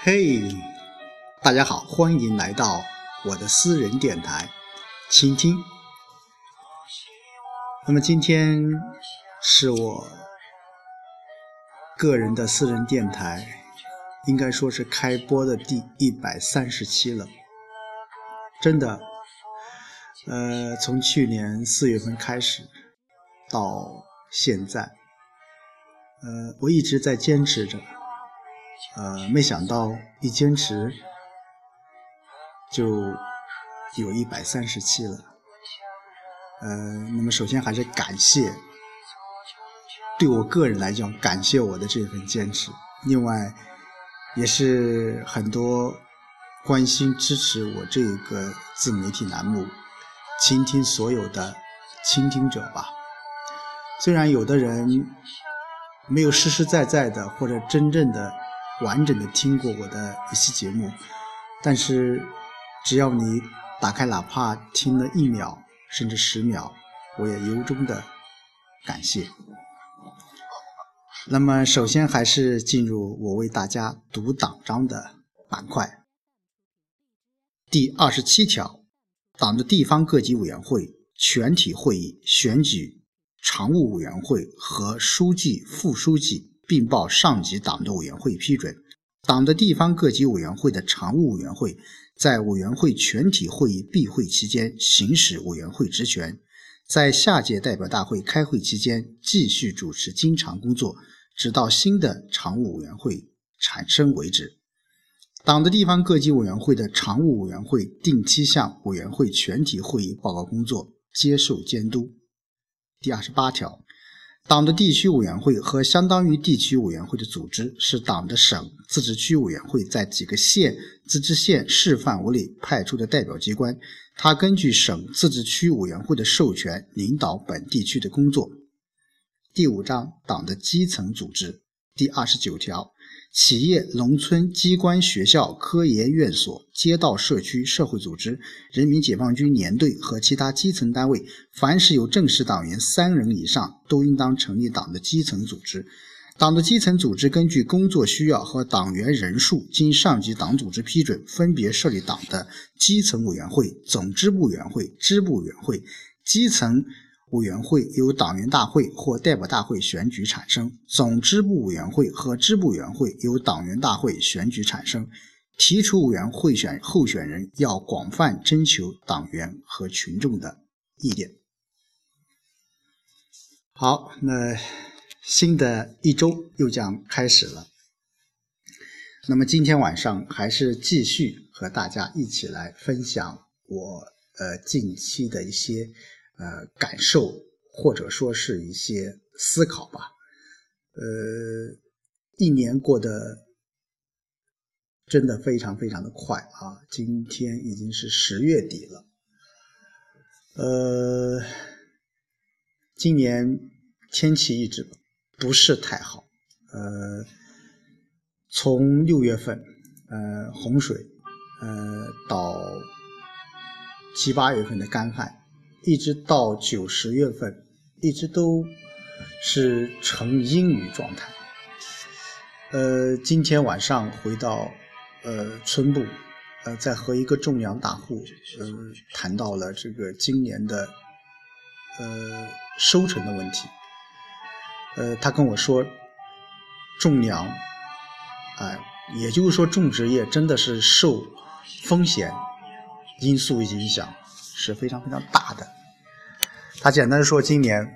嘿，大家好，欢迎来到我的私人电台，倾听。那么今天是我个人的私人电台，应该说是开播的第一百三十期了。真的，呃，从去年四月份开始到现在，呃，我一直在坚持着。呃，没想到一坚持就有一百三十期了。呃，那么首先还是感谢，对我个人来讲，感谢我的这份坚持。另外，也是很多关心支持我这个自媒体栏目、倾听所有的倾听者吧。虽然有的人没有实实在在的或者真正的。完整的听过我的一期节目，但是只要你打开，哪怕听了一秒甚至十秒，我也由衷的感谢。那么，首先还是进入我为大家读党章的板块。第二十七条，党的地方各级委员会全体会议选举常务委员会和书记、副书记。并报上级党的委员会批准。党的地方各级委员会的常务委员会在委员会全体会议闭会期间行使委员会职权，在下届代表大会开会期间继续主持经常工作，直到新的常务委员会产生为止。党的地方各级委员会的常务委员会定期向委员会全体会议报告工作，接受监督。第二十八条。党的地区委员会和相当于地区委员会的组织，是党的省、自治区委员会在几个县、自治县、市范围内派出的代表机关。它根据省、自治区委员会的授权，领导本地区的工作。第五章，党的基层组织，第二十九条。企业、农村机关、学校、科研院所、街道社区社会组织、人民解放军连队和其他基层单位，凡是有正式党员三人以上，都应当成立党的基层组织。党的基层组织根据工作需要和党员人数，经上级党组织批准，分别设立党的基层委员会、总支部委员会、支部委员会、基层。委员会由党员大会或代表大会选举产生，总支部委员会和支部委员会由党员大会选举产生。提出委员会选候选人要广泛征求党员和群众的意见。好，那新的一周又将开始了。那么今天晚上还是继续和大家一起来分享我呃近期的一些。呃，感受或者说是一些思考吧。呃，一年过得真的非常非常的快啊！今天已经是十月底了。呃，今年天气一直不是太好。呃，从六月份，呃，洪水，呃，到七八月份的干旱。一直到九十月份，一直都是呈阴雨状态。呃，今天晚上回到呃村部，呃，在和一个种粮大户呃谈到了这个今年的呃收成的问题。呃，他跟我说，种粮，啊，也就是说种植业真的是受风险因素影响。是非常非常大的。他简单说，今年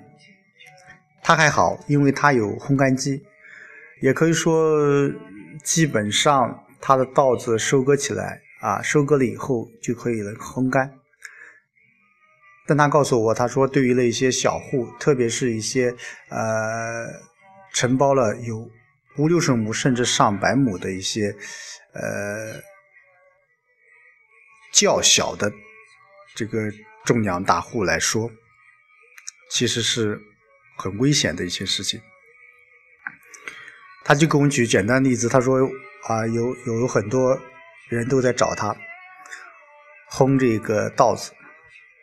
他还好，因为他有烘干机，也可以说基本上他的稻子收割起来啊，收割了以后就可以了烘干。但他告诉我，他说对于那些小户，特别是一些呃承包了有五六十亩甚至上百亩的一些呃较小的。这个种粮大户来说，其实是很危险的一些事情。他就给我们举简单例子，他说啊，有有很多人都在找他烘这个稻子，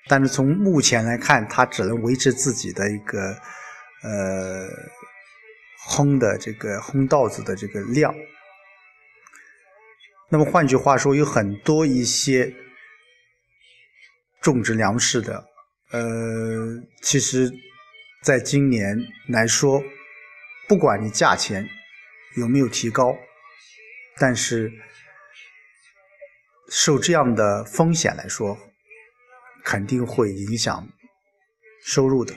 但是从目前来看，他只能维持自己的一个呃烘的这个烘稻子的这个量。那么换句话说，有很多一些种植粮食的，呃，其实在今年来说，不管你价钱有没有提高，但是受这样的风险来说，肯定会影响收入的。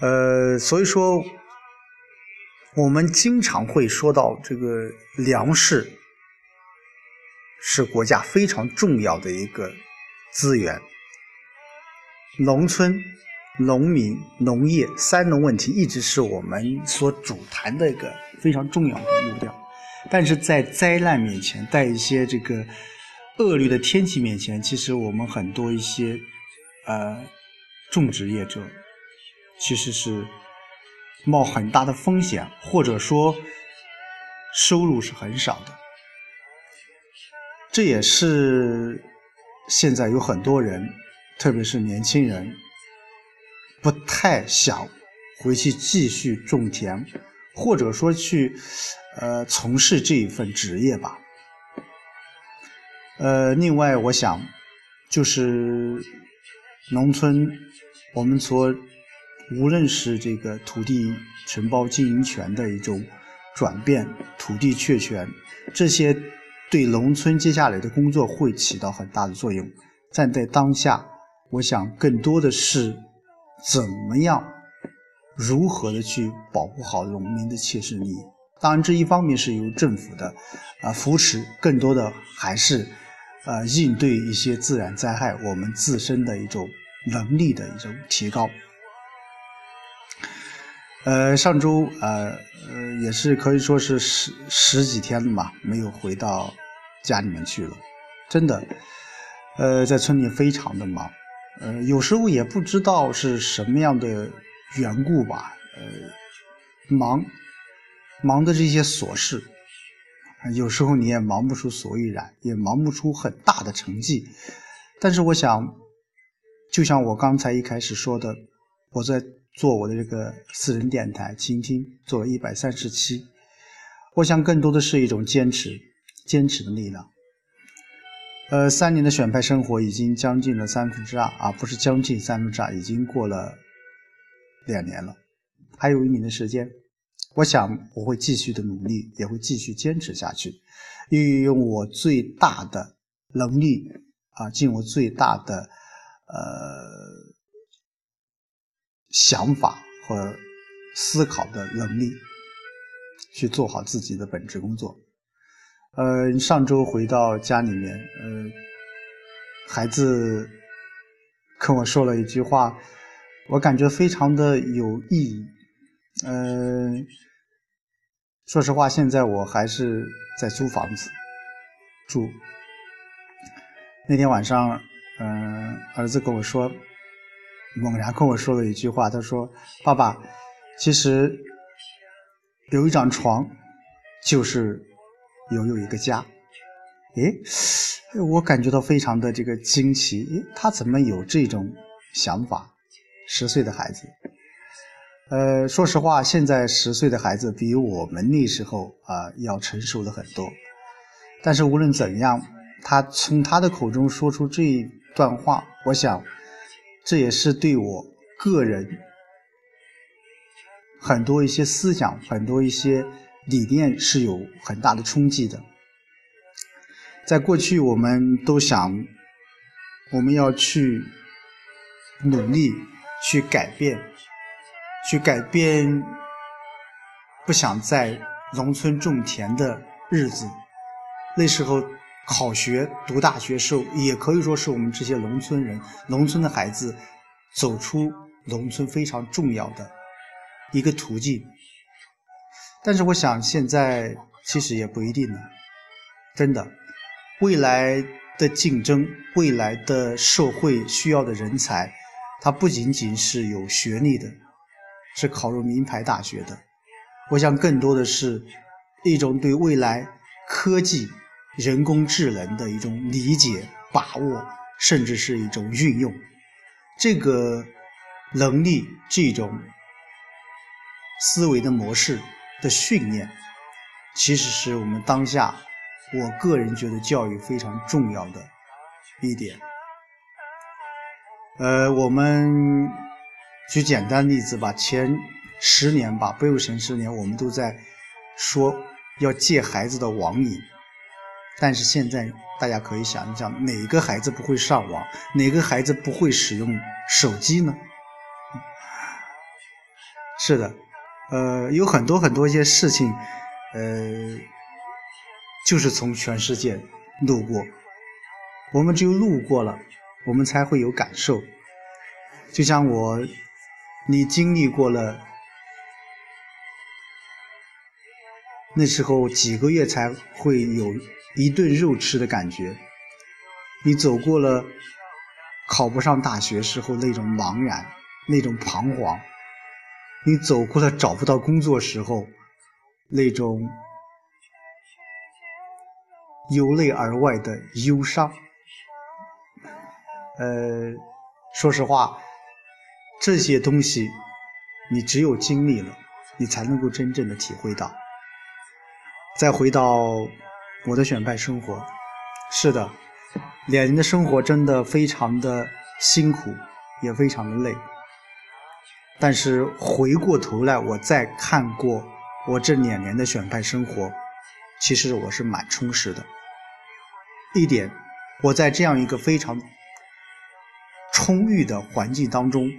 呃，所以说。我们经常会说到这个粮食是国家非常重要的一个资源，农村、农民、农业三农问题一直是我们所主谈的一个非常重要的目标。但是在灾难面前，在一些这个恶劣的天气面前，其实我们很多一些呃种植业者其实是。冒很大的风险，或者说收入是很少的，这也是现在有很多人，特别是年轻人，不太想回去继续种田，或者说去呃从事这一份职业吧。呃，另外我想就是农村我们所。无论是这个土地承包经营权的一种转变，土地确权，这些对农村接下来的工作会起到很大的作用。站在当下，我想更多的是怎么样，如何的去保护好农民的切实利益。当然，这一方面是由政府的啊扶持，更多的还是呃应对一些自然灾害，我们自身的一种能力的一种提高。呃，上周呃呃也是可以说是十十几天了嘛，没有回到家里面去了，真的，呃，在村里非常的忙，呃，有时候也不知道是什么样的缘故吧，呃，忙忙的这些琐事，有时候你也忙不出所以然，也忙不出很大的成绩，但是我想，就像我刚才一开始说的，我在。做我的这个私人电台，倾听做了一百三十期，我想更多的是一种坚持，坚持的力量。呃，三年的选派生活已经将近了三分之二，啊，不是将近三分之二，已经过了两年了，还有一年的时间，我想我会继续的努力，也会继续坚持下去，运用我最大的能力，啊，尽我最大的呃。想法和思考的能力，去做好自己的本职工作。呃，上周回到家里面，呃，孩子跟我说了一句话，我感觉非常的有意义。呃，说实话，现在我还是在租房子住。那天晚上，嗯，儿子跟我说。猛然跟我说了一句话，他说：“爸爸，其实有一张床，就是拥有一个家。”诶，我感觉到非常的这个惊奇，诶，他怎么有这种想法？十岁的孩子，呃，说实话，现在十岁的孩子比我们那时候啊要成熟了很多。但是无论怎样，他从他的口中说出这一段话，我想。这也是对我个人很多一些思想、很多一些理念是有很大的冲击的。在过去，我们都想我们要去努力去改变，去改变不想在农村种田的日子。那时候。考学、读大学时候，也可以说是我们这些农村人、农村的孩子走出农村非常重要的一个途径。但是，我想现在其实也不一定了。真的，未来的竞争、未来的社会需要的人才，他不仅仅是有学历的，是考入名牌大学的。我想，更多的是一种对未来科技。人工智能的一种理解、把握，甚至是一种运用，这个能力、这种思维的模式的训练，其实是我们当下我个人觉得教育非常重要的一点。呃，我们举简单例子吧，前十年吧，不有前十年，我们都在说要戒孩子的网瘾。但是现在大家可以想一想，哪个孩子不会上网？哪个孩子不会使用手机呢？是的，呃，有很多很多一些事情，呃，就是从全世界路过，我们只有路过了，我们才会有感受。就像我，你经历过了。那时候几个月才会有一顿肉吃的感觉，你走过了考不上大学时候那种茫然、那种彷徨，你走过了找不到工作时候那种由内而外的忧伤。呃，说实话，这些东西你只有经历了，你才能够真正的体会到。再回到我的选派生活，是的，两年的生活真的非常的辛苦，也非常的累。但是回过头来，我再看过我这两年的选派生活，其实我是蛮充实的。一点，我在这样一个非常充裕的环境当中，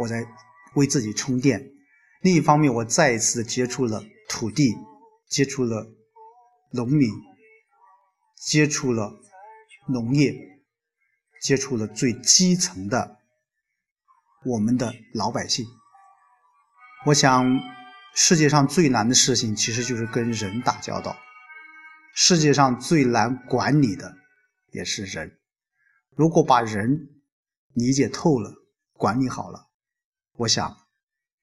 我在为自己充电；另一方面，我再一次接触了土地。接触了农民，接触了农业，接触了最基层的我们的老百姓。我想，世界上最难的事情其实就是跟人打交道。世界上最难管理的也是人。如果把人理解透了，管理好了，我想，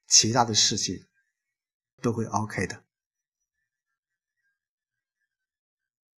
其他的事情都会 OK 的。